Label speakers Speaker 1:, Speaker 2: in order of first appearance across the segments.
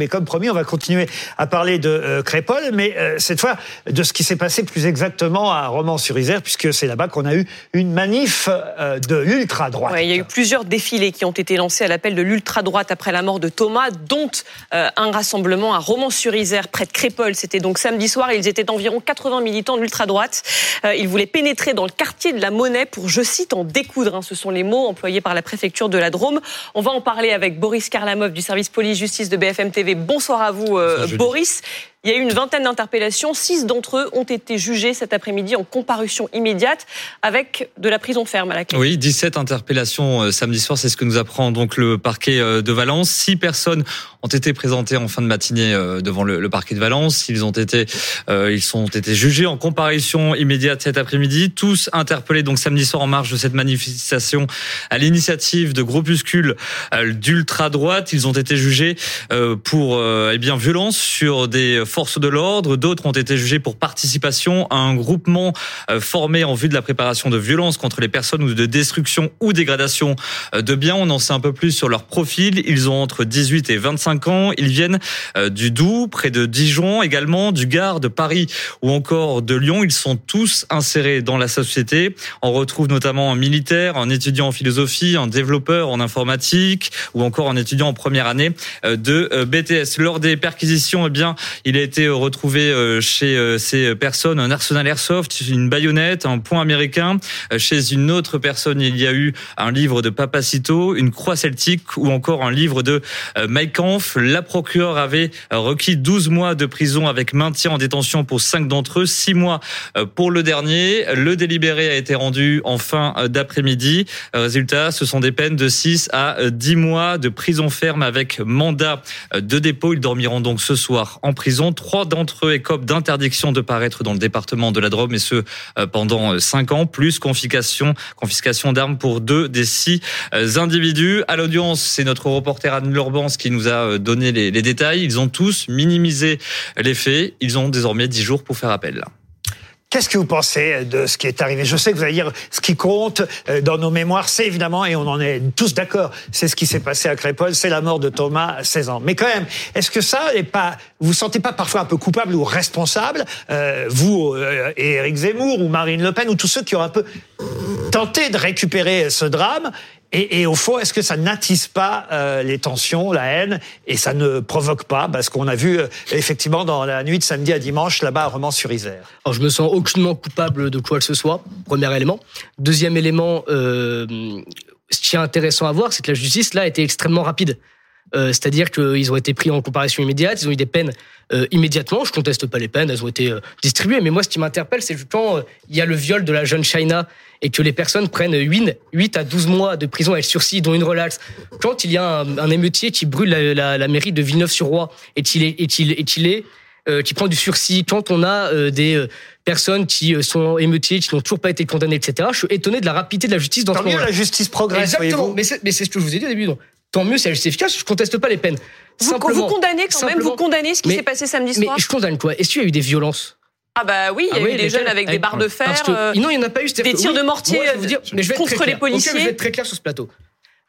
Speaker 1: Mais comme promis, on va continuer à parler de euh, Crépol, mais euh, cette fois de ce qui s'est passé plus exactement à Romans-sur-Isère, puisque c'est là-bas qu'on a eu une manif euh, de l'ultra-droite.
Speaker 2: Il y a eu plusieurs défilés qui ont été lancés à l'appel de l'ultra-droite après la mort de Thomas, dont euh, un rassemblement à Romans-sur-Isère, près de Crépol. C'était donc samedi soir. Ils étaient environ 80 militants de l'ultra-droite. Ils voulaient pénétrer dans le quartier de la Monnaie pour, je cite, en découdre. hein. Ce sont les mots employés par la préfecture de la Drôme. On va en parler avec Boris Karlamov du service police-justice de BFM TV. Bonsoir à vous, euh. Boris. Il y a eu une vingtaine d'interpellations. Six d'entre eux ont été jugés cet après-midi en comparution immédiate avec de la prison ferme à la clé.
Speaker 3: Oui, 17 interpellations euh, samedi soir, c'est ce que nous apprend donc le parquet euh, de Valence. Six personnes ont été présentées en fin de matinée euh, devant le, parquet de Valence. Ils ont été, ils été jugés en comparution immédiate cet après-midi. Tous interpellés donc samedi soir en marge de cette manifestation à l'initiative de groupuscules d'ultra droite. Ils ont été jugés pour eh bien violence sur des forces de l'ordre. D'autres ont été jugés pour participation à un groupement euh, formé en vue de la préparation de violences contre les personnes ou de destruction ou dégradation euh, de biens. On en sait un peu plus sur leur profil. Ils ont entre 18 et 25 ans. Ils viennent euh, du Doubs, près de Dijon, également du Gard, de Paris ou encore de Lyon. Ils sont tous insérés dans la société. On retrouve notamment un militaire, un étudiant en philosophie, un développeur en informatique ou encore un étudiant en première année de BTS. Lors des perquisitions, eh bien, il a été euh, retrouvé euh, chez euh, ces personnes un arsenal airsoft, une baïonnette, un point américain. Chez une autre personne, il y a eu un livre de Papacito, une croix celtique ou encore un livre de Mein Kampf. La procureure avait requis 12 mois de prison avec maintien en détention pour cinq d'entre eux, six mois pour le dernier. Le délibéré a été rendu en fin d'après-midi. Résultat, ce sont des peines de 6 à euh, 10 mois de prison ferme avec mandat de dépôt. Ils dormiront donc ce soir en prison. Trois d'entre eux écopent d'interdiction de paraître dans le département de la Drôme et ce euh, pendant 5 ans, plus confiscation, confiscation d'armes pour deux des six euh, individus. À l'audience, c'est notre reporter Anne Lurbans qui nous a euh, donné les, les détails. Ils ont tous minimisé les faits. Ils ont désormais 10 jours pour faire appel.
Speaker 1: Qu'est-ce que vous pensez de ce qui est arrivé? Je sais que vous allez dire ce qui compte euh, dans nos mémoires, c'est évidemment, et on en est tous d'accord, c'est ce qui s'est passé à Crépol, c'est la mort de Thomas à 16 ans. Mais quand même, est-ce que ça n'est pas, vous vous sentez pas parfois un peu coupable ou responsable, euh, vous euh, et Éric Zemmour ou Marine Le Pen ou tous ceux qui ont un peu tenté de récupérer ce drame et, au fond, est-ce que ça n'attise pas euh, les tensions, la haine, et ça ne provoque pas, parce qu'on a vu euh, effectivement dans la nuit de samedi à dimanche là-bas à Romans-sur-Isère.
Speaker 4: Alors, je me sens aucunement coupable de quoi que ce soit. Premier élément. Deuxième élément, euh, ce qui est intéressant à voir, c'est que la justice là a été extrêmement rapide. Euh, C'est-à-dire qu'ils ont été pris en comparaison immédiate, ils ont eu des peines euh, immédiatement. Je conteste pas les peines, elles ont été euh, distribuées. Mais moi, ce qui m'interpelle, c'est quand il y a le viol de la jeune Shaina et que les personnes prennent 8, 8 à 12 mois de prison avec sursis, dont une relaxe. Quand il y a un, un émeutier qui brûle la, la- la mairie de Villeneuve-sur-Roi et qu'il est, et qu'il- et qu'il est euh, qui prend du sursis, quand on a euh, des euh, personnes qui sont émeutiers, qui n'ont toujours pas été condamnées, etc., je suis étonné de la rapidité de la justice dans
Speaker 1: Tant
Speaker 4: ce
Speaker 1: mieux, la justice progresse,
Speaker 4: Exactement, mais c'est mais c'est ce que je vous ai dit au début. Donc, tant mieux si justice est efficace, je conteste pas les peines.
Speaker 2: Vous,
Speaker 4: Simplement-
Speaker 2: vous condamnez quand même, vous condamnez ce qui
Speaker 4: Mais-
Speaker 2: s'est passé samedi
Speaker 4: Mais
Speaker 2: soir
Speaker 4: je condamne quoi? Est-ce qu'il y a eu des violences?
Speaker 2: Ah bah oui, il y a
Speaker 4: Ah oui,
Speaker 2: eu des jeunes avec des barres de fer.
Speaker 4: Parce que,
Speaker 2: euh,
Speaker 4: non, il n'y en a pas eu.
Speaker 2: des tirs
Speaker 4: oui,
Speaker 2: de mortier,
Speaker 4: moi, je vais vous dire, mais je vais être
Speaker 2: contre les policiers.
Speaker 4: je vais être très clair sur ce plateau.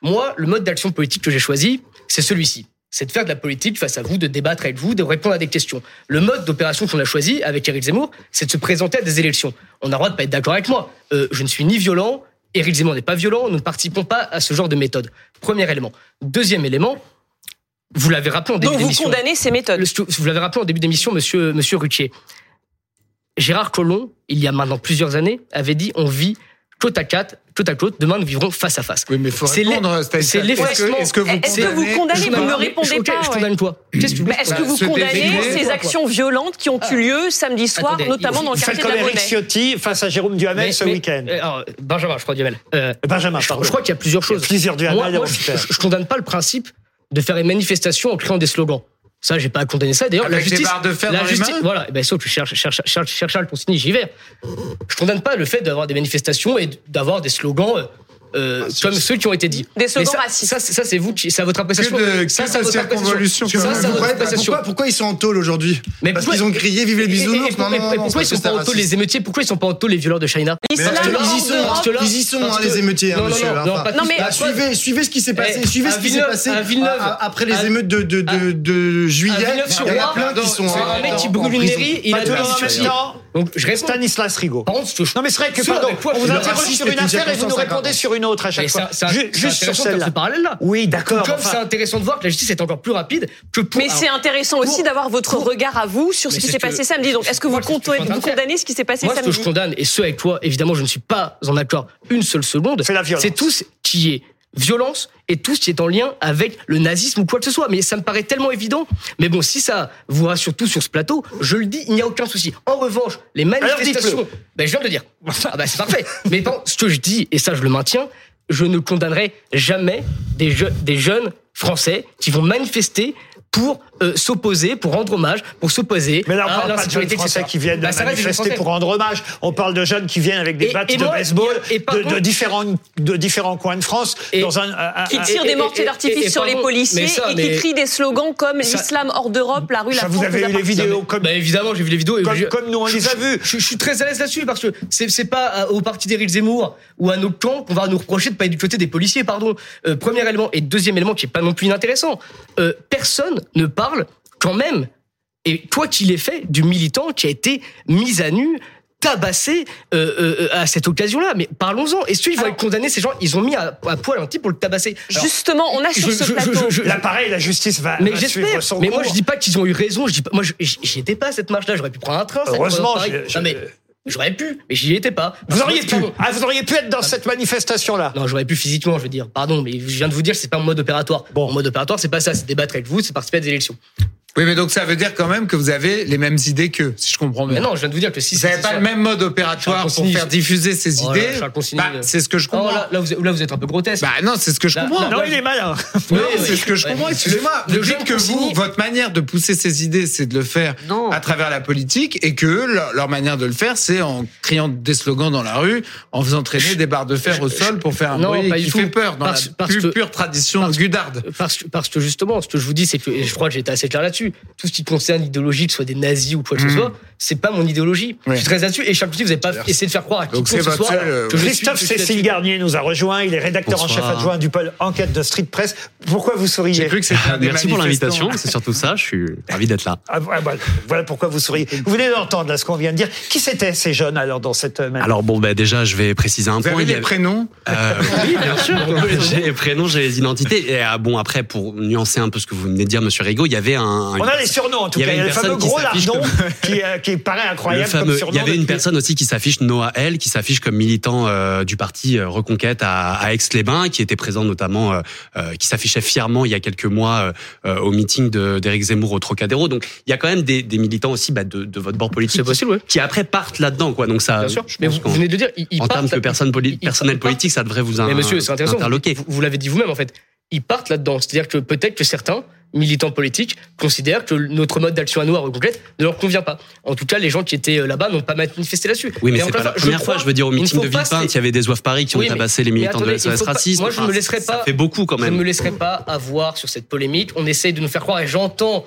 Speaker 4: Moi, le mode d'action politique que j'ai choisi, c'est celui-ci. C'est de faire de la politique face à vous, de débattre avec vous, de répondre à des questions. Le mode d'opération qu'on a choisi avec Éric Zemmour, c'est de se présenter à des élections. On a le droit de pas être d'accord avec moi. Euh, je ne suis ni violent, Éric Zemmour n'est pas violent, nous ne participons pas à ce genre de méthode. Premier élément. Deuxième élément, vous l'avez rappelé en début
Speaker 2: Donc vous
Speaker 4: d'émission.
Speaker 2: condamnez ces méthodes.
Speaker 4: Vous l'avez rappelé en début d'émission, monsieur, monsieur Ruquier. Gérard Collomb, il y a maintenant plusieurs années, avait dit on vit côte à côte, côte à côte, demain nous vivrons face à face.
Speaker 5: Oui, mais faut
Speaker 4: C'est
Speaker 5: répondre.
Speaker 4: l'e-
Speaker 5: c'est-
Speaker 4: c'est
Speaker 5: est-ce que-
Speaker 4: l'effacement.
Speaker 5: Est-ce que vous
Speaker 2: Est-ce que vous
Speaker 5: condamnez-
Speaker 2: Vous ne répondez pas,
Speaker 4: Je condamne quoi?
Speaker 2: Est-ce que vous
Speaker 5: se
Speaker 2: condamnez ces
Speaker 4: quoi.
Speaker 2: actions violentes qui ont eu lieu samedi soir,
Speaker 4: Attendez,
Speaker 2: notamment
Speaker 4: vous-
Speaker 2: dans le quartier de la Monnaie
Speaker 1: Ciotti face à Jérôme Duhamel
Speaker 4: Mais-
Speaker 1: ce
Speaker 4: mais-
Speaker 1: week-end.
Speaker 4: euh, alors, Benjamin, je crois Duhamel. Euh,
Speaker 1: Benjamin,
Speaker 4: je,
Speaker 1: pardon.
Speaker 4: je crois qu'il y a plusieurs choses.
Speaker 1: plusieurs Duhamel
Speaker 4: je condamne pas le principe de faire une manifestation en créant des slogans. Ça, j'ai pas à condamner ça. D'ailleurs, la
Speaker 5: Avec des
Speaker 4: justice,
Speaker 5: barres de fer
Speaker 4: la
Speaker 5: dans les
Speaker 4: justice,
Speaker 5: mains
Speaker 4: voilà. Eh Ben, sauf que cherche, cherche, cherche, cherche Charles Consigny, j'y vais. Je condamne pas le fait d'avoir des manifestations et d'avoir des slogans. Euh, euh, comme ceux qui ont été dit.
Speaker 2: Des slogans
Speaker 4: ça,
Speaker 2: racistes.
Speaker 4: Ça, c'est- ça, c'est vous, qui- c'est à votre appréciation.
Speaker 5: Que de-
Speaker 4: ça, c'est Ça, c'est à
Speaker 5: même.
Speaker 4: votre
Speaker 6: Pourquoi,
Speaker 4: appréciation.
Speaker 6: pourquoi, pourquoi ils sont en tôle aujourd'hui
Speaker 4: Mais
Speaker 6: Parce
Speaker 4: pourquoi-
Speaker 6: qu'ils ont crié Vive les
Speaker 4: Et- et- et-
Speaker 6: bisounours
Speaker 4: et-
Speaker 6: Non, non, non,
Speaker 4: pourquoi ils sont pas en tôle les émeutiers Pourquoi ils sont pas en tôle les violeurs de China
Speaker 6: ils y sont, ils y sont, hein, les émeutiers, hein, monsieur.
Speaker 4: non,
Speaker 6: hein, bah, suivez, suivez ce qui s'est passé.
Speaker 4: Eh,
Speaker 6: suivez
Speaker 4: à
Speaker 6: ce qui s'est
Speaker 4: Villeneuve,
Speaker 6: passé après les émeutes de, juillet. Il y en a plein qui sont.
Speaker 4: c'est un mec
Speaker 6: en-
Speaker 4: qui
Speaker 6: en
Speaker 4: brûle une mairie, il a Donc je réponds.
Speaker 1: Stanislas Rigaud.
Speaker 4: Ce que je-
Speaker 1: Non mais c'est vrai que pardon,
Speaker 4: quoi
Speaker 1: on vous interroge sur une affaire et vous nous
Speaker 6: 150.
Speaker 1: répondez sur une autre à chaque
Speaker 4: Mais
Speaker 1: fois.
Speaker 4: c'est
Speaker 1: Juste sur celle-là.
Speaker 4: ce parallèle-là.
Speaker 1: Oui, d'accord.
Speaker 4: Comme
Speaker 1: enfin,
Speaker 4: c'est intéressant de voir que la justice est encore plus rapide que pour.
Speaker 2: Mais c'est intéressant aussi d'avoir votre
Speaker 4: pour-
Speaker 2: regard à vous sur ce
Speaker 4: Mais
Speaker 2: qui s'est
Speaker 4: que-
Speaker 2: passé samedi. Donc, est-ce que vous,
Speaker 4: Moi,
Speaker 2: vous condamnez ce qui s'est passé
Speaker 4: Moi, ce que
Speaker 2: samedi
Speaker 4: je condamne, et ce avec toi, évidemment, je ne suis pas en accord une seule seconde.
Speaker 1: C'est la violence.
Speaker 4: C'est tout ce qui est violence et tout ce qui est en lien avec le nazisme ou quoi que ce soit. Mais ça me paraît tellement évident. Mais bon, si ça vous rassure tout sur ce plateau, je le dis, il n'y a aucun souci. En revanche, les manifestations, ben, je viens de le dire. Ah ben, c'est parfait. Mais bon, ce que je dis, et ça je le maintiens, je ne condamnerai jamais des, je- des jeunes Français qui vont manifester pour euh, s'opposer, pour rendre hommage, pour s'opposer
Speaker 1: Mais là, on
Speaker 4: à
Speaker 1: parle pas de jeunes Français qui viennent
Speaker 4: Bah, jeunes
Speaker 1: manifester pour rendre hommage. On parle de jeunes qui viennent avec des
Speaker 4: Et-
Speaker 1: battes
Speaker 4: et
Speaker 1: de
Speaker 4: moi,
Speaker 1: baseball
Speaker 4: et
Speaker 1: de, de différents, de différents coins de France
Speaker 4: Et-
Speaker 1: dans un,
Speaker 2: qui tirent des mortiers d'artifice sur les policiers
Speaker 4: ça,
Speaker 2: et qui
Speaker 4: mais-
Speaker 2: crient des slogans comme l'islam hors d'Europe, la rue, la
Speaker 1: Ça,
Speaker 2: France.
Speaker 1: vous avez eu les vidéos comme,
Speaker 4: Bah évidemment, j'ai vu les vidéos. et
Speaker 1: comme,
Speaker 4: je-
Speaker 1: comme nous on les a
Speaker 4: je-
Speaker 1: vues.
Speaker 4: Je, suis très à l'aise là-dessus parce que c'est pas à- au parti d'Éric Zemmour ou à nos camps qu'on va nous reprocher de pas être du côté des policiers, pardon. Euh, premier élément et deuxième élément qui est pas non plus inintéressant. Euh, personne ne parle quand même et quoi qu'il ait fait du militant qui a été mis à nu tabassé euh, euh, à cette occasion-là. Mais parlons-en. Est-ce qu'ils vont être condamnés Ces gens, ils ont mis à, à poil un type pour le tabasser. Alors,
Speaker 2: Justement, on a sur
Speaker 4: je-
Speaker 2: ce
Speaker 4: je-
Speaker 2: plateau.
Speaker 4: je-
Speaker 1: Là, pareil, la justice va,
Speaker 4: mais j'espère. Mais moi, je dis pas qu'ils ont eu raison. Je dis pas, moi, je- j'y étais pas à cette marche-là. J'aurais pu prendre un train.
Speaker 1: Heureusement,
Speaker 4: Non, mais j'aurais pu, mais j'y étais pas.
Speaker 1: Vous auriez pu. Ah, vous auriez pu être dans cette manifestation-là.
Speaker 4: Non, j'aurais pu physiquement, je veux dire. Pardon, mais je viens de vous dire, c'est pas en mode opératoire.
Speaker 1: Bon.
Speaker 4: En mode opératoire, c'est pas ça. C'est débattre avec vous, c'est participer à des élections.
Speaker 5: Oui, mais donc ça veut dire quand même que vous avez les mêmes idées qu'eux, si je comprends
Speaker 4: Mais
Speaker 5: bien.
Speaker 4: non, je viens de vous dire que si
Speaker 5: Vous n'avez pas le même mode opératoire pour faire diffuser ces
Speaker 4: Oh
Speaker 5: idées. Bah,
Speaker 4: euh.
Speaker 5: c'est ce que je
Speaker 4: Oh,
Speaker 5: comprends.
Speaker 4: là, là, vous, là, vous êtes un peu grotesque.
Speaker 5: Bah non, c'est ce que je comprends.
Speaker 4: là-
Speaker 1: Non, il est malin.
Speaker 5: Oui,
Speaker 4: Ouais,
Speaker 5: c'est ce que je comprends. Excusez-moi.
Speaker 4: Le
Speaker 5: Vous dites que vous, votre manière de pousser ces idées, c'est de le faire
Speaker 4: Non.
Speaker 5: à travers la politique et que leur, leur manière de le faire, c'est en criant des slogans dans la rue, en faisant traîner des barres de fer au sol pour faire un
Speaker 4: Non,
Speaker 5: bruit qui
Speaker 4: du
Speaker 5: fait
Speaker 4: tout.
Speaker 5: peur dans
Speaker 4: Parce-
Speaker 5: la plus pure tradition gudarde.
Speaker 4: Parce que, justement, ce que je vous dis, c'est que, je crois que été assez clair là-dessus, tout ce qui concerne l'idéologie, que ce soit des nazis ou quoi que ce
Speaker 5: Mhm.
Speaker 4: soit, c'est pas mon idéologie.
Speaker 5: Ouais.
Speaker 4: Je suis très là-dessus, et chaque fois, vous n'avez pas essayé de faire croire à qui que
Speaker 5: c'est
Speaker 4: ce soit
Speaker 5: euh,
Speaker 1: Christophe Cécile. Garnier nous a rejoint. Il est rédacteur en chef adjoint du pôle enquête de Street Press. Pourquoi vous
Speaker 5: J'ai
Speaker 1: souriez
Speaker 5: cru que c'était
Speaker 7: Merci pour l'invitation, c'est surtout ça, je suis ravi d'être là.
Speaker 1: Ah, ah, voilà, voilà pourquoi vous souriez. Vous venez d'entendre là ce qu'on vient de dire. Qui c'était ces jeunes alors dans cette euh,
Speaker 7: Alors bon, bah, déjà, je vais préciser un
Speaker 5: Vous
Speaker 7: point.
Speaker 5: avez
Speaker 7: Il y
Speaker 5: les prénoms
Speaker 7: Euh, oui, bien sûr. j'ai les prénoms, j'ai les identités. Et ah, bon, après, pour nuancer un peu ce que vous venez de dire, Monsieur Rigaud, il y avait un.
Speaker 1: On a les surnoms en tout
Speaker 7: Il
Speaker 1: cas. Il y a le fameux gros lardon
Speaker 7: comme-
Speaker 1: qui, euh, qui paraît
Speaker 7: le
Speaker 1: incroyable
Speaker 7: fameux,
Speaker 1: comme
Speaker 7: il
Speaker 1: surnom.
Speaker 7: y avait une
Speaker 1: depuis-
Speaker 7: personne aussi qui s'affiche, Noah L, qui s'affiche comme militant euh, du parti euh, Reconquête à, à Aix-les-Bains, qui était présent notamment, euh, euh, qui s'affichait fièrement il y a quelques mois euh, au meeting d'Éric Zemmour au Trocadéro. Donc il y a quand même des, des militants aussi bah, de, de votre bord politique
Speaker 4: possible,
Speaker 7: qui après partent là-dedans, quoi. Donc ça,
Speaker 4: Bien sûr. Mais vous, venez de dire, ils,
Speaker 7: en termes de personne personnel politique, ça devrait vous in-
Speaker 4: Mais monsieur, c'est intéressant.
Speaker 7: interloquer.
Speaker 4: Vous, vous l'avez dit vous-même, en fait. Ils partent là-dedans. C'est-à-dire que peut-être que certains militants politiques considèrent que notre mode d'action à nous, à Reconquête, ne leur convient pas. En tout cas, les gens qui étaient euh, là-bas n'ont pas manifesté là-dessus.
Speaker 7: Oui, mais c'est pas la première fois, je veux dire, au
Speaker 4: ne
Speaker 7: meeting de Villepinte, il y avait des oeufs Paris qui ont
Speaker 4: Oui,
Speaker 7: tabassé les militants
Speaker 4: attendez,
Speaker 7: de SOS
Speaker 4: pas-
Speaker 7: Racisme.
Speaker 4: moi, je
Speaker 7: Enfin,
Speaker 4: me laisserai
Speaker 7: Ça
Speaker 4: pas-
Speaker 7: fait beaucoup quand
Speaker 4: Je ne
Speaker 7: même.
Speaker 4: me laisserai pas avoir sur cette polémique. On essaye de nous faire croire, et j'entends,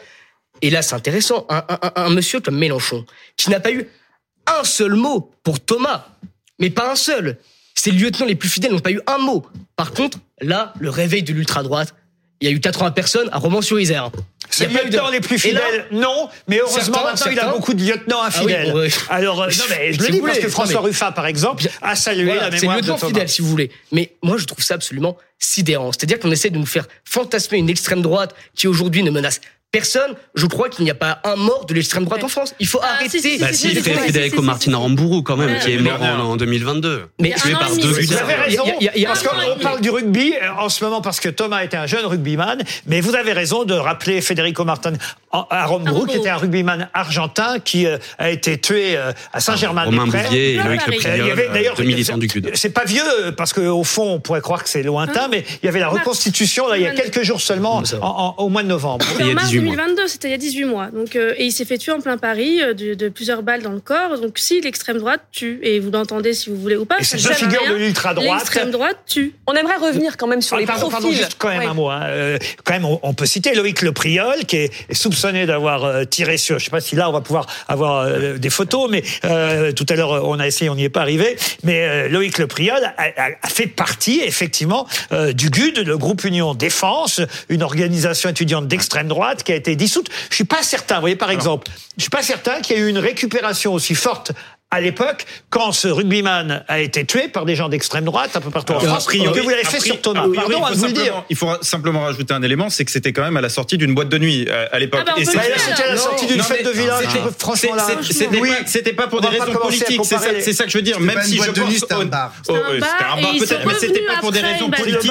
Speaker 4: et là c'est intéressant, un, un- un- un monsieur comme Mélenchon, qui n'a pas eu un seul mot pour Thomas, mais pas un seul. Ses lieutenants les plus fidèles n'ont pas eu un mot. Par contre, là, le réveil de l'ultra-droite, il y a eu 80 personnes à Romans-sur-Isère. De-
Speaker 1: lieutenants les plus
Speaker 4: là-
Speaker 1: fidèles, non, mais heureusement
Speaker 4: Certains-
Speaker 1: maintenant il a
Speaker 4: certains-
Speaker 1: beaucoup de lieutenants infidèles.
Speaker 4: Ah oui.
Speaker 1: Alors, euh, non, mais je le
Speaker 4: Si
Speaker 1: dis parce
Speaker 4: voulez,
Speaker 1: que François
Speaker 4: mais-
Speaker 1: Ruffin, par exemple, a salué
Speaker 4: Voilà,
Speaker 1: la
Speaker 4: c'est
Speaker 1: mémoire de
Speaker 4: lieutenant
Speaker 1: Thomas.
Speaker 4: fidèle, si vous voulez. Mais moi, je trouve ça absolument sidérant. C'est-à-dire qu'on essaie de nous faire fantasmer une extrême droite qui aujourd'hui ne menace personne. Je crois qu'il n'y a pas un mort de l'extrême droite en France. Il faut
Speaker 2: Ah,
Speaker 4: arrêter.
Speaker 2: si, si,
Speaker 7: Bah
Speaker 2: si,
Speaker 7: si,
Speaker 2: si,
Speaker 7: Fré-
Speaker 2: si,
Speaker 7: Federico
Speaker 2: si, si,
Speaker 7: Martin
Speaker 2: si.
Speaker 7: Rambourou quand même,
Speaker 2: Ouais.
Speaker 7: qui est mort en, en 2002.
Speaker 4: Mais
Speaker 7: tué par deux
Speaker 1: Vous avez raison.
Speaker 4: Y a- y a-
Speaker 1: parce qu'on parle du rugby euh, en ce moment parce que Thomas était un jeune rugbyman, mais vous avez raison de rappeler Federico Martin. À qui était un rugbyman argentin qui euh, a été tué euh, à Saint-Germain-des-Prés.
Speaker 7: Romain Bouvier et Loïc Le
Speaker 8: Paris.
Speaker 1: Il y avait
Speaker 7: Priol,
Speaker 1: d'ailleurs
Speaker 7: deux militants du.
Speaker 1: C'est pas vieux parce qu'au fond on pourrait croire que c'est lointain,
Speaker 8: Hein
Speaker 1: mais il y avait la reconstitution là il y a
Speaker 8: 22.
Speaker 1: quelques jours seulement, au mois de novembre.
Speaker 8: C'était
Speaker 7: il y
Speaker 8: en
Speaker 7: a
Speaker 8: mars
Speaker 7: 18 mois.
Speaker 8: 2022, c'était il y a 18 mois. Donc, euh, et il s'est fait tuer en plein Paris euh, de, de plusieurs balles dans le corps. Donc si l'extrême droite tue, et vous l'entendez si vous voulez ou pas,
Speaker 1: Et
Speaker 8: ça
Speaker 1: c'est
Speaker 8: ne à
Speaker 1: figures de l'ultra-droite.
Speaker 8: L'extrême droite tue.
Speaker 2: On aimerait revenir quand même sur
Speaker 1: Ah,
Speaker 2: les
Speaker 1: pardon,
Speaker 2: profils.
Speaker 1: pardon, juste quand même
Speaker 2: Ouais.
Speaker 1: un mot. hein. Euh, quand même, on, on peut citer Loïc Le Priol, qui est soupçonné d'avoir euh, tiré sur. Je sais pas si là on va pouvoir avoir euh, des photos, mais euh, tout à l'heure on a essayé, on n'y est pas arrivé. Mais euh, Loïc Le Priol a, a- a fait partie effectivement euh, du GUD, le groupe Union Défense, une organisation étudiante d'extrême droite qui a été dissoute. Je suis pas certain. Vous voyez par exemple, je suis pas certain qu'il y ait eu une récupération aussi forte. À l'époque, quand ce rugbyman a été tué par des gens d'extrême droite un peu partout en France,
Speaker 9: a priori-
Speaker 1: que vous l'avez
Speaker 9: a
Speaker 1: fait sur Thomas.
Speaker 9: priori,
Speaker 1: Pardon
Speaker 9: il
Speaker 1: à
Speaker 9: faut
Speaker 1: vous le dire.
Speaker 9: simplement- Il faut simplement rajouter un élément, c'est que c'était quand même à la sortie d'une boîte de nuit euh, à l'époque.
Speaker 8: Ah bah,
Speaker 1: c'était à la sortie d'une fête de village.
Speaker 9: c'était-
Speaker 1: Franchement, là.
Speaker 9: C'était
Speaker 1: Oui.
Speaker 9: pas, c'était pas pour des raisons politiques. C'est ça, ça que je veux dire. Même si je pense-
Speaker 6: nuit, c'était un bar.
Speaker 9: Oh,
Speaker 8: C'était un
Speaker 9: ouais,
Speaker 8: bar,
Speaker 9: c'était un bar peut-être, mais c'était pas pour des raisons politiques.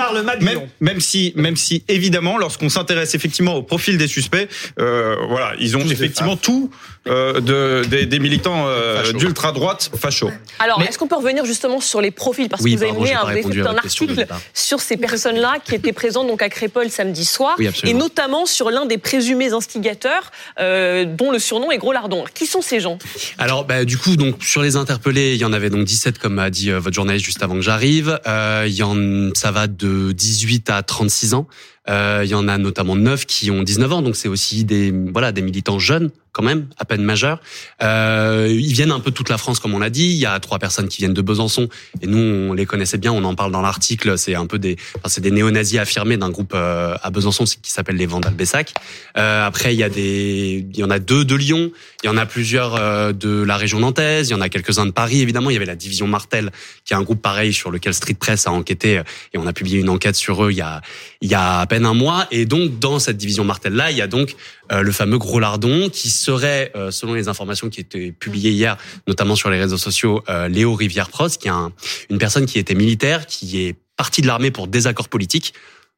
Speaker 9: Même, si, même si évidemment, lorsqu'on s'intéresse effectivement au profil des suspects, euh, voilà, ils ont effectivement tout euh, de, des, militants euh, d'ultra droite fachos.
Speaker 2: Alors,
Speaker 4: Mais-
Speaker 2: est-ce qu'on peut revenir justement sur les profils? Parce
Speaker 7: Oui,
Speaker 2: que vous avez
Speaker 7: pardon,
Speaker 2: un, article sur ces personnes-là qui étaient présentes donc à Crépole samedi soir,
Speaker 7: Oui,
Speaker 2: et notamment sur l'un des présumés instigateurs, euh, dont le surnom est Gros Lardon. Qui sont ces gens?
Speaker 7: Alors, bah, du coup, donc sur les interpellés, il y en avait donc 17, comme a dit euh, votre journaliste juste avant que j'arrive. Euh, il y en, ça va de 18 à 36 ans. Euh, il y en a notamment 9 qui ont 19 ans, donc c'est aussi des voilà des militants jeunes quand même, à peine majeurs. Euh, ils viennent un peu toute la France, comme on l'a dit. Il y a trois personnes qui viennent de Besançon, et nous on les connaissait bien. On en parle dans l'article. C'est un peu des, enfin, c'est des néo-nazis affirmés d'un groupe euh, à Besançon qui s'appelle les Vandales Bessac. Après, il y a des, il y en a deux de Lyon. Il y en a plusieurs de la région nantaise. Il y en a quelques-uns de Paris, évidemment. Il y avait la division Martel, qui est un groupe pareil sur lequel Street Press a enquêté, et on a publié une enquête sur eux il y a, il y a à peine un mois. Et donc, dans cette division Martel-là, il y a donc euh, le fameux Gros Lardon, qui serait, euh, selon les informations qui étaient publiées hier, notamment sur les réseaux sociaux, euh, Léo Rivière-Prost, qui est un- une personne qui était militaire, qui est parti de l'armée pour désaccord politique.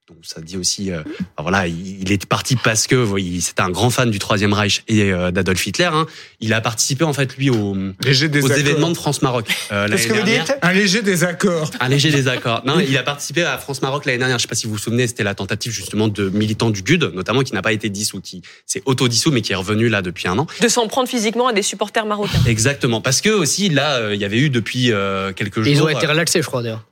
Speaker 7: Donc ça dit aussi, euh, voilà, il, il est parti parce que voyez, c'était un grand fan du Troisième Reich et euh, d'Adolf Hitler. hein. Il a participé en fait lui au, aux événements de France-Maroc euh, l'année
Speaker 1: Qu'est-ce que vous
Speaker 7: dernière.
Speaker 1: dites?
Speaker 5: Un léger désaccord.
Speaker 7: Un léger désaccord. Non, il a participé à France-Maroc l'année dernière. Je sais pas si vous vous souvenez, c'était la tentative justement de militants du GUD, notamment qui n'a pas été dissous, qui s'est auto-dissous, mais qui est revenu là depuis un an.
Speaker 2: De s'en prendre physiquement à des supporters marocains.
Speaker 7: Exactement. Parce que aussi, là, euh, il y avait eu depuis euh, quelques jours.
Speaker 4: Ils ont été relaxés, je crois, d'ailleurs.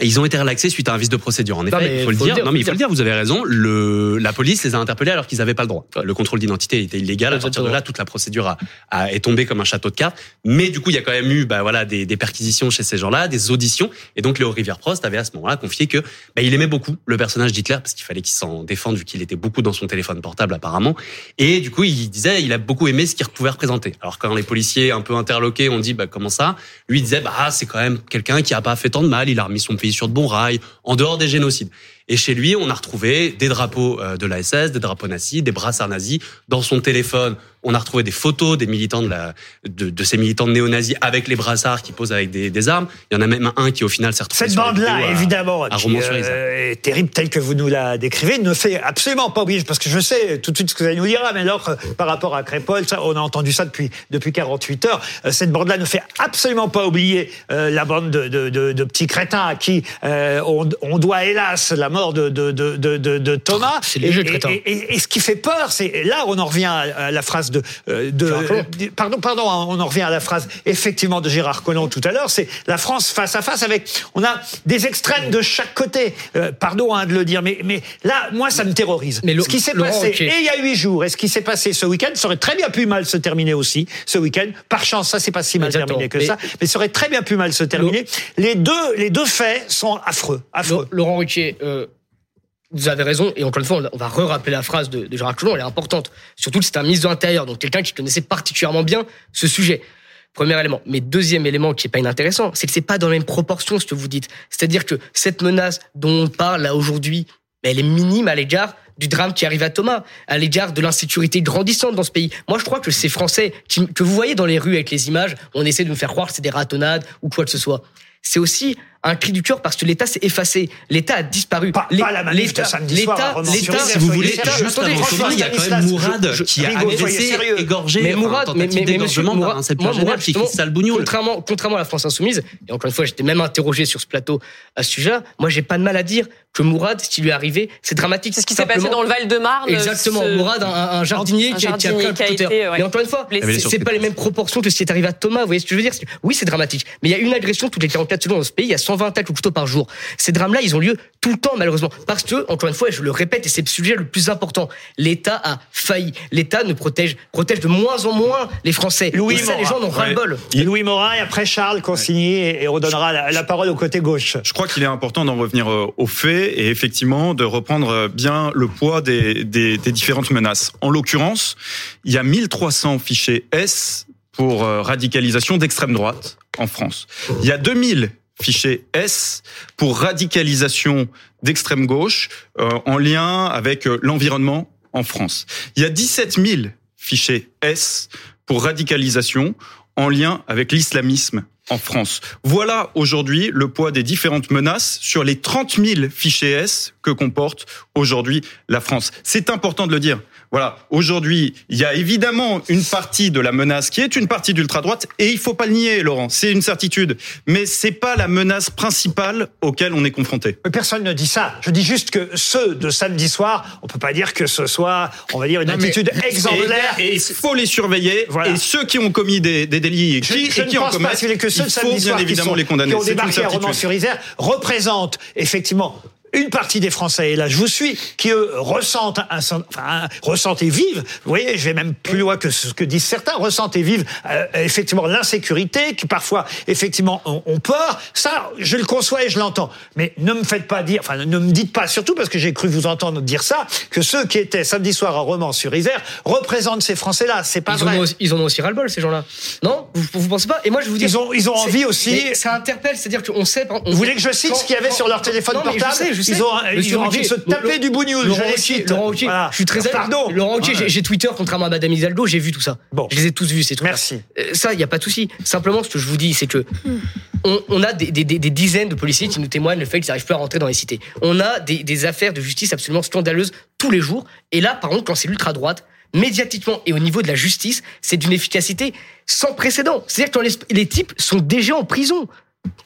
Speaker 7: Et Ils ont été relaxés suite à un vice de procédure. En effet, il
Speaker 4: faut le
Speaker 7: dire.
Speaker 4: dire,
Speaker 7: Non, mais il faut le dire. Vous avez raison. Le, la police les a interpellés alors qu'ils n'avaient pas le droit. Le contrôle d'identité était illégal. À partir de là, toute la procédure a, a- est tombée comme un château de cartes. Mais du coup, il y a quand même eu, bah voilà, des, des perquisitions chez ces gens-là, des auditions. Et donc, Léo Rivière-Prost avait à ce moment-là confié que, bah, il aimait beaucoup le personnage d'Hitler parce qu'il fallait qu'il s'en défende vu qu'il était beaucoup dans son téléphone portable apparemment. Et du coup, il disait, il a beaucoup aimé ce qu'il pouvait représenter. Alors quand les policiers un peu interloqués ont dit, bah comment ça? Lui il disait, bah c'est quand même quelqu'un qui a pas fait tant de mal. Il a remis son sur de bons rails, en dehors des génocides. Et chez lui, on a retrouvé des drapeaux euh, de la SS, des drapeaux nazis, des brassards nazis. Dans son téléphone, on a retrouvé des photos des militants de, la, de, de ces militants néo-nazis avec les brassards qui posent avec des, des armes. Il y en a même un qui, au final, s'est retrouvé
Speaker 1: Cette bande-là,
Speaker 7: vidéo à-
Speaker 1: évidemment,
Speaker 7: à
Speaker 1: qui, euh, est terrible telle que vous nous la décrivez, ne fait absolument pas oublier, parce que je sais tout de suite ce que vous allez nous dire, mais alors, euh, par rapport à Crépol, ça, on a entendu ça depuis, depuis 48 heures, cette bande-là ne fait absolument pas oublier euh, la bande de, de, de, de petits crétins à qui euh, on, on doit, hélas, la mort de, de, de, de, de- de Thomas.
Speaker 4: C'est léger,
Speaker 1: et, et, et- et ce qui fait peur, c'est là on en revient à, la phrase de, euh, de de- pardon pardon hein, on en revient à la phrase effectivement de Gérard Collomb tout à l'heure, c'est la France face à face avec on a des extrêmes de chaque côté. Euh, pardon hein, de le dire, mais mais là moi ça me terrorise.
Speaker 4: Mais
Speaker 1: ce qui s'est passé et il y a huit jours et ce qui s'est passé ce week-end ça aurait très bien pu mal se terminer aussi ce week-end. Par chance ça c'est pas si mal
Speaker 4: Exactement.
Speaker 1: terminé que
Speaker 4: Mais-
Speaker 1: ça, mais ça aurait très bien pu mal se terminer. Les deux les deux faits sont affreux affreux.
Speaker 4: Laurent Ruquier, euh, vous avez raison, et encore une fois, on va re-rappeler la phrase de, de Gérard Collomb, elle est importante. Surtout que c'est un ministre de l'Intérieur, donc quelqu'un qui connaissait particulièrement bien ce sujet. Premier élément. Mais deuxième élément qui est pas inintéressant, c'est que c'est pas dans la même proportion ce que vous dites. C'est-à-dire que cette menace dont on parle là aujourd'hui, elle est minime à l'égard du drame qui arrive à Thomas, à l'égard de l'insécurité grandissante dans ce pays. Moi, je crois que ces Français que vous voyez dans les rues avec les images, on essaie de nous faire croire que c'est des ratonnades ou quoi que ce soit. C'est aussi un cri du cœur parce que l'État s'est effacé. L'État a disparu.
Speaker 1: Pas- pas la manif de
Speaker 4: l'État-
Speaker 1: samedi soir
Speaker 4: l'État-
Speaker 7: Si vous voulez, juste avant Thomas, il y a quand même Mourad
Speaker 1: je-
Speaker 7: qui a agressé, égorgé,
Speaker 4: Mais Mourad, mais,
Speaker 7: tentative
Speaker 4: mais, mais monsieur
Speaker 7: d'égorgement
Speaker 4: Mourad,
Speaker 7: d'un septuagénaire, qui est
Speaker 4: justement,
Speaker 7: Christelle Bougnoul.
Speaker 4: Contrairement, contrairement à la France Insoumise, et encore une fois, j'étais même interrogé sur ce plateau à ce sujet-là, moi, j'ai pas de mal à dire que Mourad, ce qui lui est arrivé, c'est dramatique.
Speaker 2: C'est ce qui s'est passé dans le Val-de-Marne.
Speaker 4: Exactement,
Speaker 2: ce-
Speaker 4: Mourad, un, un jardinier
Speaker 2: Un
Speaker 4: qui, a- qui a pris un
Speaker 2: qui a
Speaker 4: coup de terre.
Speaker 2: été, ouais.
Speaker 4: Mais encore une fois, c'est pas les mêmes proportions que ce qui est arrivé à Thomas. Vous voyez ce que je veux dire? Oui, c'est dramatique. Mais il y a une agression toutes les 44 secondes dans ce pays. Il y a 120 attaques au couteau par jour. Ces drames-là, ils ont lieu tout le temps, malheureusement. Parce que, encore une fois, et je le répète, et c'est le sujet le plus important, l'État a failli. L'État ne protège, protège de moins en moins les Français.
Speaker 1: Louis
Speaker 4: et ça, les gens n'ont ras le bol.
Speaker 1: Louis Morin et après Charles Consigny et, et on donnera la, la parole au côté gauche.
Speaker 9: Je crois qu'il est important d'en revenir euh, aux faits et effectivement de reprendre euh, bien le poids des, des, des différentes menaces. En l'occurrence, il y a 1300 fichiers S pour euh, radicalisation d'extrême droite en France. Il y a 2000 fichiers S pour radicalisation d'extrême gauche euh, en lien avec euh, l'environnement en France. Il y a 17 000 fichiers S pour radicalisation en lien avec l'islamisme en France. Voilà aujourd'hui le poids des différentes menaces sur les 30 000 fichiers S que comporte aujourd'hui la France. C'est important de le dire. Voilà, aujourd'hui, il y a évidemment une partie de la menace qui est une partie d'ultra-droite, et il faut pas le nier, Laurent, c'est une certitude. Mais c'est pas la menace principale auquel on est confronté.
Speaker 1: Personne ne dit ça. Je dis juste que ceux de samedi soir, on peut pas dire que ce soit, on va dire, une
Speaker 5: Non,
Speaker 1: attitude exemplaire.
Speaker 9: Et il faut les surveiller.
Speaker 1: Voilà.
Speaker 9: Et ceux qui ont commis des, des délits et
Speaker 1: Je,
Speaker 9: qui,
Speaker 1: je
Speaker 9: et
Speaker 1: ne
Speaker 9: qui en commettent,
Speaker 1: que ceux de
Speaker 9: il faut bien
Speaker 1: soir qui,
Speaker 9: évidemment
Speaker 1: sont-
Speaker 9: les condamner.
Speaker 1: qui ont débarqué à. Romans-sur-Isère représentent effectivement une partie des Français, et là je vous suis, qui eux ressentent, un, enfin, ressentent et vivent, vous voyez, je vais même plus loin que ce que disent certains, ressentent et vivent euh, effectivement l'insécurité, qui parfois effectivement ont, ont peur, ça je le conçois et je l'entends. Mais ne me faites pas dire, enfin ne me dites pas, surtout parce que j'ai cru vous entendre dire ça, que ceux qui étaient samedi soir à Romans-sur-Isère représentent ces Français-là, c'est pas
Speaker 4: Ils
Speaker 1: vrai.
Speaker 4: ont, ils en ont aussi ras-le-bol, ces gens-là. Non? Vous, vous pensez pas? Et moi, je vous dis.
Speaker 1: Ils ont- ils ont envie aussi-
Speaker 4: Ça interpelle, c'est-à-dire qu'on sait. on-
Speaker 1: Vous voulez que je cite ce qu'il y avait sur leur téléphone
Speaker 4: Non, mais je
Speaker 1: portable
Speaker 4: sais, je sais.
Speaker 1: Ils ont, ils ont envie de se taper
Speaker 4: Laurent-
Speaker 1: du
Speaker 4: Laurent
Speaker 1: je
Speaker 4: Ruquier,
Speaker 1: cite.
Speaker 4: Laurent Ruquier,
Speaker 1: Voilà.
Speaker 4: je suis très
Speaker 1: Pardon.
Speaker 4: Laurent Ruquier, j'ai- Twitter, contrairement à Madame Hidalgo, j'ai vu tout ça.
Speaker 1: Bon.
Speaker 4: Je les ai tous vus, ces trucs.
Speaker 1: Merci.
Speaker 4: Ça, il n'y a pas de souci. Simplement, ce que je vous dis, c'est que on, a des, des- des- des dizaines de policiers qui nous témoignent le fait qu'ils n'arrivent plus à rentrer dans les cités. On a des, des affaires de justice absolument scandaleuses tous les jours. Et là, par contre, quand c'est l'ultra-droite, médiatiquement et au niveau de la justice, c'est d'une efficacité sans précédent. C'est-à-dire que les, les types sont déjà en prison.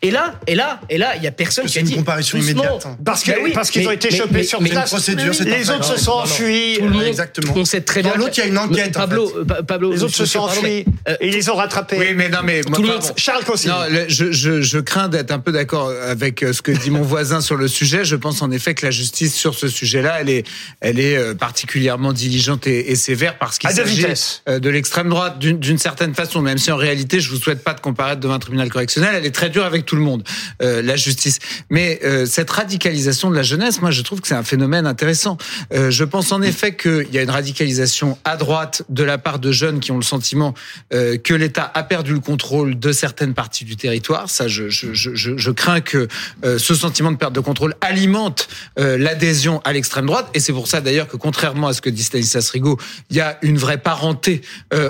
Speaker 4: Et là, et là, et là, il y a personne qui
Speaker 6: C'est
Speaker 4: a
Speaker 6: une
Speaker 4: dit
Speaker 6: comparution
Speaker 4: doucement.
Speaker 6: immédiate.
Speaker 1: Parce que-
Speaker 4: oui,
Speaker 1: parce qu'ils ont été chopés
Speaker 4: mais-
Speaker 1: sur
Speaker 4: mais-
Speaker 1: place.
Speaker 6: procédure, c'est
Speaker 1: Les autres se sont enfuis.
Speaker 4: Tout le monde,
Speaker 6: Exactement.
Speaker 4: On sait très
Speaker 6: Dans
Speaker 4: bien.
Speaker 6: l'autre, il y a une enquête, en
Speaker 4: Pablo,
Speaker 6: fait.
Speaker 4: Pa- Pablo,
Speaker 1: Les autres se sont enfuis
Speaker 4: euh,
Speaker 1: et ils les ont rattrapés.
Speaker 5: Oui, mais non, mais moi,
Speaker 4: Tout le monde-.
Speaker 1: Charles Consigny.
Speaker 5: Non, le- je, je, je crains d'être un peu d'accord avec euh, ce que dit mon voisin sur le sujet. Je pense en effet que la justice sur ce sujet-là, elle est, elle est euh, particulièrement diligente et, et sévère parce qu'il s'agit euh, de l'extrême droite d'une d'une certaine façon, même si en réalité, je vous souhaite pas de comparaître devant un tribunal correctionnel. Elle est très dure avec tout le monde, euh, la justice. Mais euh, cette radicalisation de la jeunesse, moi, je trouve que c'est un phénomène intéressant. Euh, je pense en effet qu'il y a une radicalisation à droite de la part de jeunes qui ont le sentiment que l'État a perdu le contrôle de certaines parties du territoire. Ça, je, je, crains que ce sentiment de perte de contrôle alimente l'adhésion à l'extrême droite. Et c'est pour ça d'ailleurs que, contrairement à ce que dit Stanislas Rigaud, il y a une vraie parenté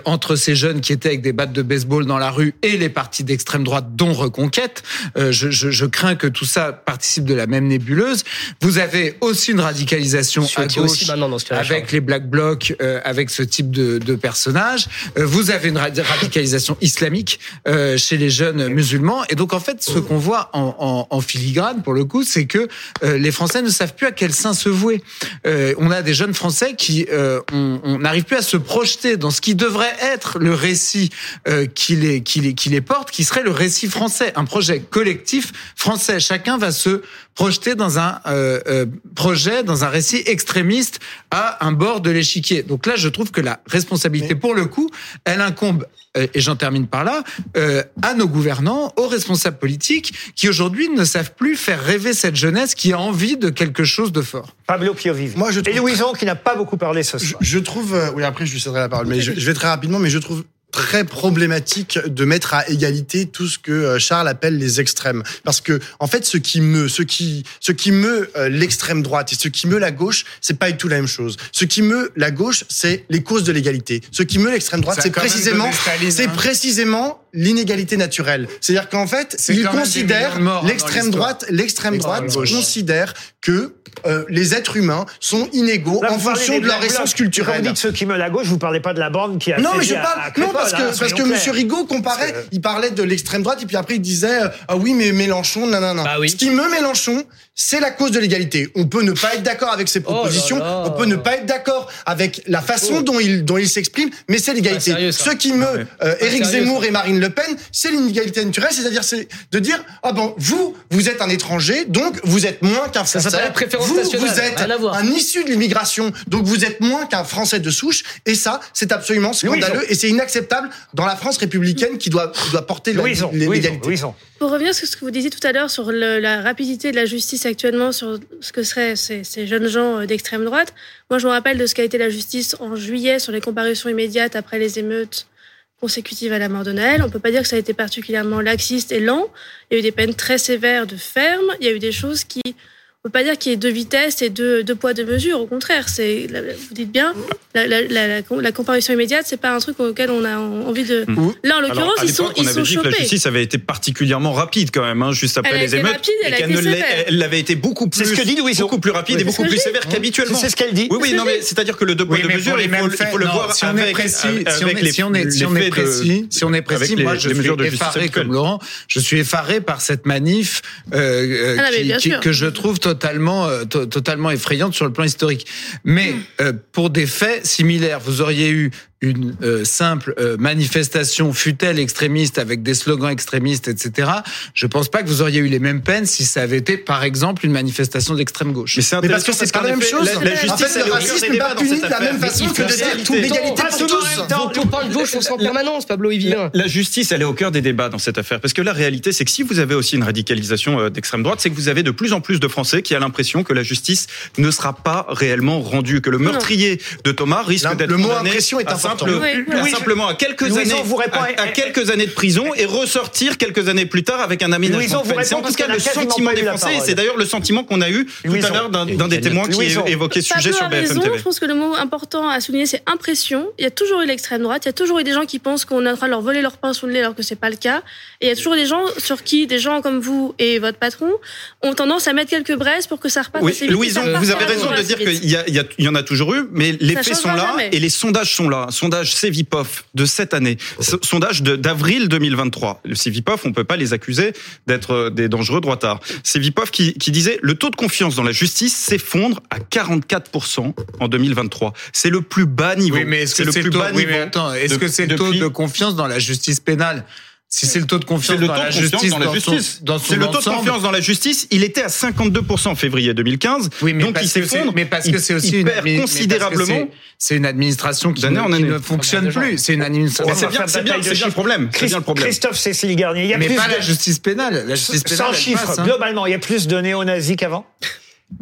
Speaker 5: entre ces jeunes qui étaient avec des battes de baseball dans la rue et les partis d'extrême droite, dont Reconquête. Euh, je, je, je crains que tout ça participe de la même nébuleuse. Vous avez aussi une radicalisation
Speaker 4: Je
Speaker 5: à gauche
Speaker 4: cas-là,
Speaker 5: avec les Black Blocs, euh, avec ce type de, de personnages. Euh, vous avez une radi- radicalisation islamique chez les jeunes musulmans. Et donc, en fait, ce qu'on voit en, en, en filigrane, pour le coup, c'est que les Français ne savent plus à quel sein se vouer. On a des jeunes Français qui on n'arrive plus à se projeter dans ce qui devrait être le récit qui, les, qui, les, qui les porte, qui serait le récit français, un projet collectif français. Chacun va se projeter dans un euh, euh, projet, dans un récit extrémiste à un bord de l'échiquier. Donc là, je trouve que la responsabilité, pour le coup, elle incombe, euh, et j'en termine par là, euh, à nos gouvernants, aux responsables politiques, qui aujourd'hui ne savent plus faire rêver cette jeunesse qui a envie de quelque chose de fort.
Speaker 1: Pablo Piovive.
Speaker 6: Moi, je
Speaker 1: Et
Speaker 6: trouve-
Speaker 1: Louison qui n'a pas beaucoup parlé ce soir.
Speaker 6: je trouve, oui après je lui céderai la parole, mais je, je vais très rapidement, mais je trouve très problématique de mettre à égalité tout ce que euh, Charles appelle les extrêmes, parce que en fait ce qui meut, ce qui, ce qui meut euh, l'extrême droite et ce qui meut la gauche, c'est pas du tout la même chose. Ce qui meut la gauche, c'est les causes de l'égalité. Ce qui meut l'extrême droite, c'est précisément, c'est
Speaker 5: hein.
Speaker 6: précisément l'inégalité naturelle. C'est-à-dire qu'en fait,
Speaker 5: C'est
Speaker 6: il
Speaker 5: quand même des
Speaker 6: considère
Speaker 5: millions de morts, hein,
Speaker 6: l'extrême droite, l'extrême droite considère que euh, les êtres humains sont inégaux
Speaker 1: Là,
Speaker 6: en fonction de leur essence
Speaker 1: Blocs. Quand
Speaker 6: culturelle.
Speaker 1: vous dites ceux qui meulent à gauche, vous parlez pas de la bande qui a
Speaker 6: Non, mais je
Speaker 1: à-
Speaker 6: parle.
Speaker 1: à
Speaker 6: non,
Speaker 1: Crépol,
Speaker 6: parce
Speaker 1: hein,
Speaker 6: que parce
Speaker 1: soyons
Speaker 6: que. Monsieur Rigaud comparait,
Speaker 1: Parce
Speaker 6: il parlait de l'extrême droite et puis après il disait euh, ah oui mais Mélenchon, non non non.
Speaker 4: Bah oui.
Speaker 6: Ce qui meut Mélenchon, c'est la cause de l'égalité. On peut ne pas être d'accord avec ses
Speaker 4: Oh là
Speaker 6: propositions,
Speaker 4: là.
Speaker 6: on peut ne pas être d'accord avec la façon
Speaker 4: Oh.
Speaker 6: dont il dont il s'exprime, mais c'est l'égalité.
Speaker 4: Ça.
Speaker 6: Ce qui meut euh, Éric Zemmour
Speaker 4: ça.
Speaker 6: et Marine Le Pen, c'est l'inégalité naturelle, c'est-à-dire c'est de dire ah bon vous vous êtes un étranger donc vous êtes moins qu'un
Speaker 4: Ça
Speaker 6: français.
Speaker 4: la préférence
Speaker 6: vous,
Speaker 4: nationale,
Speaker 6: vous êtes un issu de l'immigration donc vous êtes moins qu'un français de souche et ça c'est absolument scandaleux et c'est inacceptable dans la France républicaine qui doit qui doit porter l'égalité.
Speaker 8: Pour revenir sur ce que vous disiez tout à l'heure sur la rapidité de la justice actuellement, sur ce que seraient ces, jeunes gens euh, d'extrême droite, moi je me rappelle de ce qu'a été la justice en juillet sur les comparutions immédiates après les émeutes consécutives à la mort de Noël. On peut pas dire que ça a été particulièrement laxiste et lent. Il y a eu des peines très sévères de ferme. Il y a eu des choses qui peut pas dire qu'il y ait deux vitesses et deux, deux poids deux mesures. Au contraire, c'est vous dites bien la, la, la, la, la comparution immédiate, c'est pas un truc auquel on a envie de. Là, en
Speaker 9: Alors,
Speaker 8: l'occurrence, ils sont,
Speaker 9: on
Speaker 8: ils
Speaker 9: avait
Speaker 8: sont
Speaker 9: dit que la justice avait été particulièrement rapide quand même, hein, juste après
Speaker 8: Elle a
Speaker 9: les émeutes.
Speaker 8: rapide, elle
Speaker 9: et l'est-
Speaker 8: sévère.
Speaker 9: elle avait été beaucoup plus,
Speaker 1: C'est ce que dit Louison.
Speaker 9: beaucoup plus rapide
Speaker 1: Oui,
Speaker 9: et beaucoup plus sévère qu'habituellement.
Speaker 1: C'est ce qu'elle dit.
Speaker 9: Oui, oui, non, mais c'est-à-dire que le deux poids deux mesures, il faut, le voir
Speaker 5: si on est
Speaker 9: avec,
Speaker 5: précis,
Speaker 9: avec
Speaker 5: si on est,
Speaker 9: les-
Speaker 5: si on est, précis, si on est précis, moi je suis effaré comme Laurent, je suis effaré par cette manif euh, euh,
Speaker 8: Ah
Speaker 5: que je trouve totalement, euh, to- totalement effrayante sur le plan historique. Mais euh, pour des faits similaires, vous auriez eu une euh, simple euh, manifestation fut-elle extrémiste avec des slogans extrémistes, etc. Je pense pas que vous auriez eu les mêmes peines si ça avait été, par exemple, une manifestation d'extrême gauche.
Speaker 9: Mais c'est
Speaker 6: Mais parce que c'est pas la même chose.
Speaker 9: La, la
Speaker 6: En
Speaker 9: justice,
Speaker 6: fait, le racisme n'est pas puni de la même façon
Speaker 9: Il
Speaker 6: que
Speaker 9: faut
Speaker 6: de dire
Speaker 9: réalité.
Speaker 6: tout l'égalité pour tous.
Speaker 4: on parle gauche, on sent en permanence, Pablo.
Speaker 9: La justice, elle est au cœur des débats dans cette affaire. Parce que la réalité, c'est que si vous avez aussi une radicalisation euh, d'extrême droite, c'est que vous avez de plus en plus de Français qui a l'impression que la justice ne sera pas réellement rendue, que le meurtrier de Thomas risque d'être
Speaker 6: le mot
Speaker 9: condamné
Speaker 6: impression est
Speaker 9: à
Speaker 6: important.
Speaker 9: Simple-
Speaker 8: Oui,
Speaker 9: simplement à quelques
Speaker 1: Louison
Speaker 9: années,
Speaker 1: vous répond-
Speaker 9: à, à quelques années de prison et ressortir quelques années plus tard avec un aménagement. C'est en tout cas le sentiment des Français. et. C'est d'ailleurs le sentiment qu'on a eu tout
Speaker 1: Louison.
Speaker 9: à l'heure d'un d'un des témoins qui évoquait ce sujet sur BFM
Speaker 8: raison.
Speaker 9: TV.
Speaker 8: Je pense que le mot important à souligner, c'est impression. Il y a toujours eu l'extrême droite. Il y a toujours eu des gens qui pensent qu'on est en train de leur voler leur pain sous le nez alors que c'est pas le cas. Et il y a toujours des gens sur qui des gens comme vous et votre patron ont tendance à mettre quelques braises pour que ça repasse
Speaker 9: Oui,
Speaker 8: assez vite.
Speaker 9: Louison, vous avez raison de dire qu'il y, en a toujours eu, mais les
Speaker 8: Ça
Speaker 9: faits sont là
Speaker 8: jamais.
Speaker 9: et les sondages sont là. Sondage Cevipof de cette année, So- sondage d'avril 2023. Le Cevipof, on peut pas les accuser d'être euh, des dangereux droitards. Cevipof qui, qui disait le taux de confiance dans la justice s'effondre à 44% en 2023. C'est le plus bas niveau.
Speaker 5: Oui, mais est-ce que c'est le taux, oui, mais attends, est-ce que c'est le taux de confiance dans la justice pénale? Si c'est le taux de confiance
Speaker 9: le
Speaker 5: dans
Speaker 9: taux de
Speaker 5: la
Speaker 9: confiance
Speaker 5: justice,
Speaker 9: dans la
Speaker 5: son-
Speaker 9: justice.
Speaker 5: dans son
Speaker 9: C'est le taux de confiance dans la justice. Il était à 52% en février 2015.
Speaker 5: Oui, mais
Speaker 9: donc
Speaker 5: parce
Speaker 9: il s'effondre.
Speaker 5: Mais parce que c'est aussi
Speaker 9: il
Speaker 5: une
Speaker 9: perd considérablement.
Speaker 5: c'est- une administration qui,
Speaker 9: année.
Speaker 5: ne fonctionne plus. C'est une administration.
Speaker 9: c'est bien, c'est bien, bien le problème. C'est bien le problème.
Speaker 1: Christophe Cécile Garnier, il y a
Speaker 5: Mais
Speaker 1: plus
Speaker 5: pas
Speaker 1: de...
Speaker 5: la justice pénale. La justice pénale.
Speaker 1: Sans chiffres,
Speaker 5: passe, hein.
Speaker 1: globalement, il y a plus de néo-nazis qu'avant?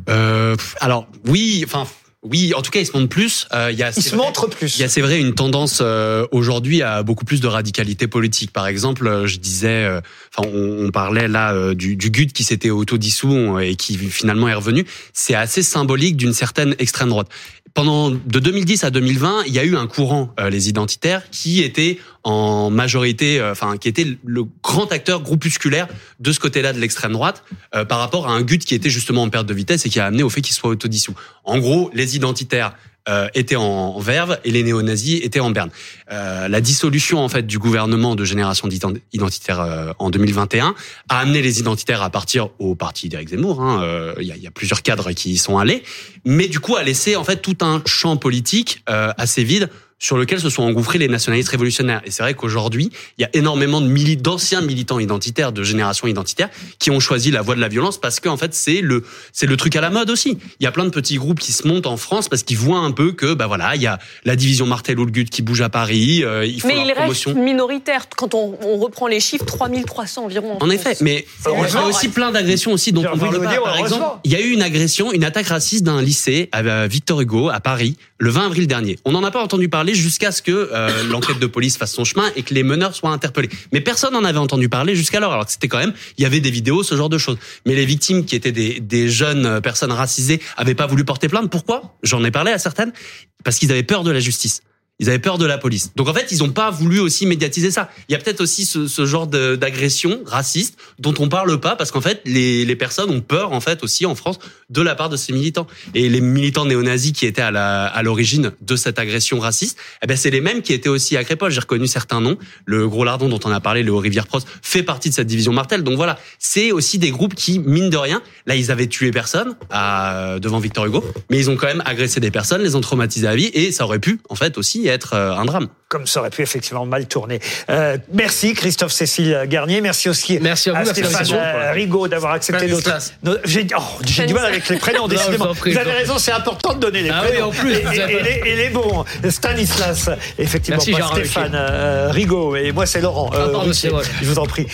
Speaker 7: Euh, alors oui, enfin oui, en tout cas ils se montrent plus. Euh, Il y a,
Speaker 1: Ils se
Speaker 7: vrai-
Speaker 1: montrent plus.
Speaker 7: Il y a, c'est vrai, une tendance euh, aujourd'hui à beaucoup plus de radicalité politique. Par exemple, euh, je disais, euh, enfin, on, on parlait là euh, du, du GUD qui s'était autodissous euh, et qui finalement est revenu. C'est assez symbolique d'une certaine extrême droite. Pendant de 2010 à 2020, il y a eu un courant, euh, les identitaires, qui était en majorité, euh, enfin, qui était le grand acteur groupusculaire de ce côté-là de l'extrême droite, euh, par rapport à un GUD qui était justement en perte de vitesse et qui a amené au fait qu'il soit autodissous. En gros, les identitaires euh, étaient en, verve et les néo-nazis étaient en berne. Euh, la dissolution en fait du gouvernement de génération identitaire euh, en 2021 a amené les identitaires à partir au parti d'Éric Zemmour. hein. Euh, Il y, a, y a plusieurs cadres qui y sont allés, mais du coup a laissé en fait tout un champ politique euh, assez vide sur lequel se sont engouffrés les nationalistes révolutionnaires. Et c'est vrai qu'aujourd'hui, il y a énormément de mili- d'anciens militants identitaires, de génération identitaire, qui ont choisi la voie de la violence parce qu'en fait, c'est le, c'est le truc à la mode aussi. Il y a plein de petits groupes qui se montent en France parce qu'ils voient un peu que, bah voilà, il y a la division Martel ou le GUT qui bouge à Paris, euh, ils font
Speaker 2: Mais
Speaker 7: leur
Speaker 2: il reste minoritaire. Quand on, on reprend les chiffres, 3300 environ.
Speaker 7: En effet, mais il y a aussi plein d'agressions aussi dont on
Speaker 1: le
Speaker 7: pas.
Speaker 1: dire,
Speaker 7: Par exemple, il y a eu une agression, une attaque raciste d'un lycée à Victor Hugo à Paris le 20 avril dernier. On n'en a pas entendu parler jusqu'à ce que euh, l'enquête de police fasse son chemin et que les meneurs soient interpellés. Mais personne n'en avait entendu parler jusqu'alors, alors que c'était quand même, il y avait des vidéos, ce genre de choses. Mais les victimes qui étaient des, des jeunes euh, personnes racisées avaient pas voulu porter plainte. Pourquoi? J'en ai parlé à certaines parce qu'ils avaient peur de la justice. Ils avaient peur de la police. Donc en fait, ils n'ont pas voulu aussi médiatiser ça. Il y a peut-être aussi ce, ce genre d'agression raciste dont on parle pas parce qu'en fait, les, les personnes ont peur en fait aussi en France de la part de ces militants. Et les militants néo-nazis qui étaient à la- à l'origine de cette agression raciste, eh ben c'est les mêmes qui étaient aussi à Crépol. J'ai reconnu certains noms. Le Gros Lardon dont on a parlé, le Rivière Pros, fait partie de cette division Martel. Donc voilà, c'est aussi des groupes qui mine de rien, là ils avaient tué personne à, devant Victor Hugo, mais ils ont quand même agressé des personnes, les ont traumatisés à vie et ça aurait pu en fait aussi être euh, un drame.
Speaker 1: Comme ça aurait pu effectivement mal tourner. Euh, merci Christophe Cécile Garnier. Merci aussi
Speaker 4: Merci à vous, merci
Speaker 1: Stéphane euh, Rigaud d'avoir accepté notre.
Speaker 5: Stanislas.
Speaker 1: notre- J'ai oh, j'ai du mal avec les prénoms,
Speaker 4: Non,
Speaker 1: décidément.
Speaker 4: prie,
Speaker 1: vous avez raison, c'est important de donner les
Speaker 4: Ah oui,
Speaker 1: prénoms.
Speaker 4: en plus,
Speaker 1: et, et- et les, et les bons. Stanislas, effectivement,
Speaker 4: Merci,
Speaker 1: pas Stéphane euh, Rigaud. Et moi, c'est Laurent.
Speaker 4: Ah,
Speaker 1: Ruquier. je vous en prie.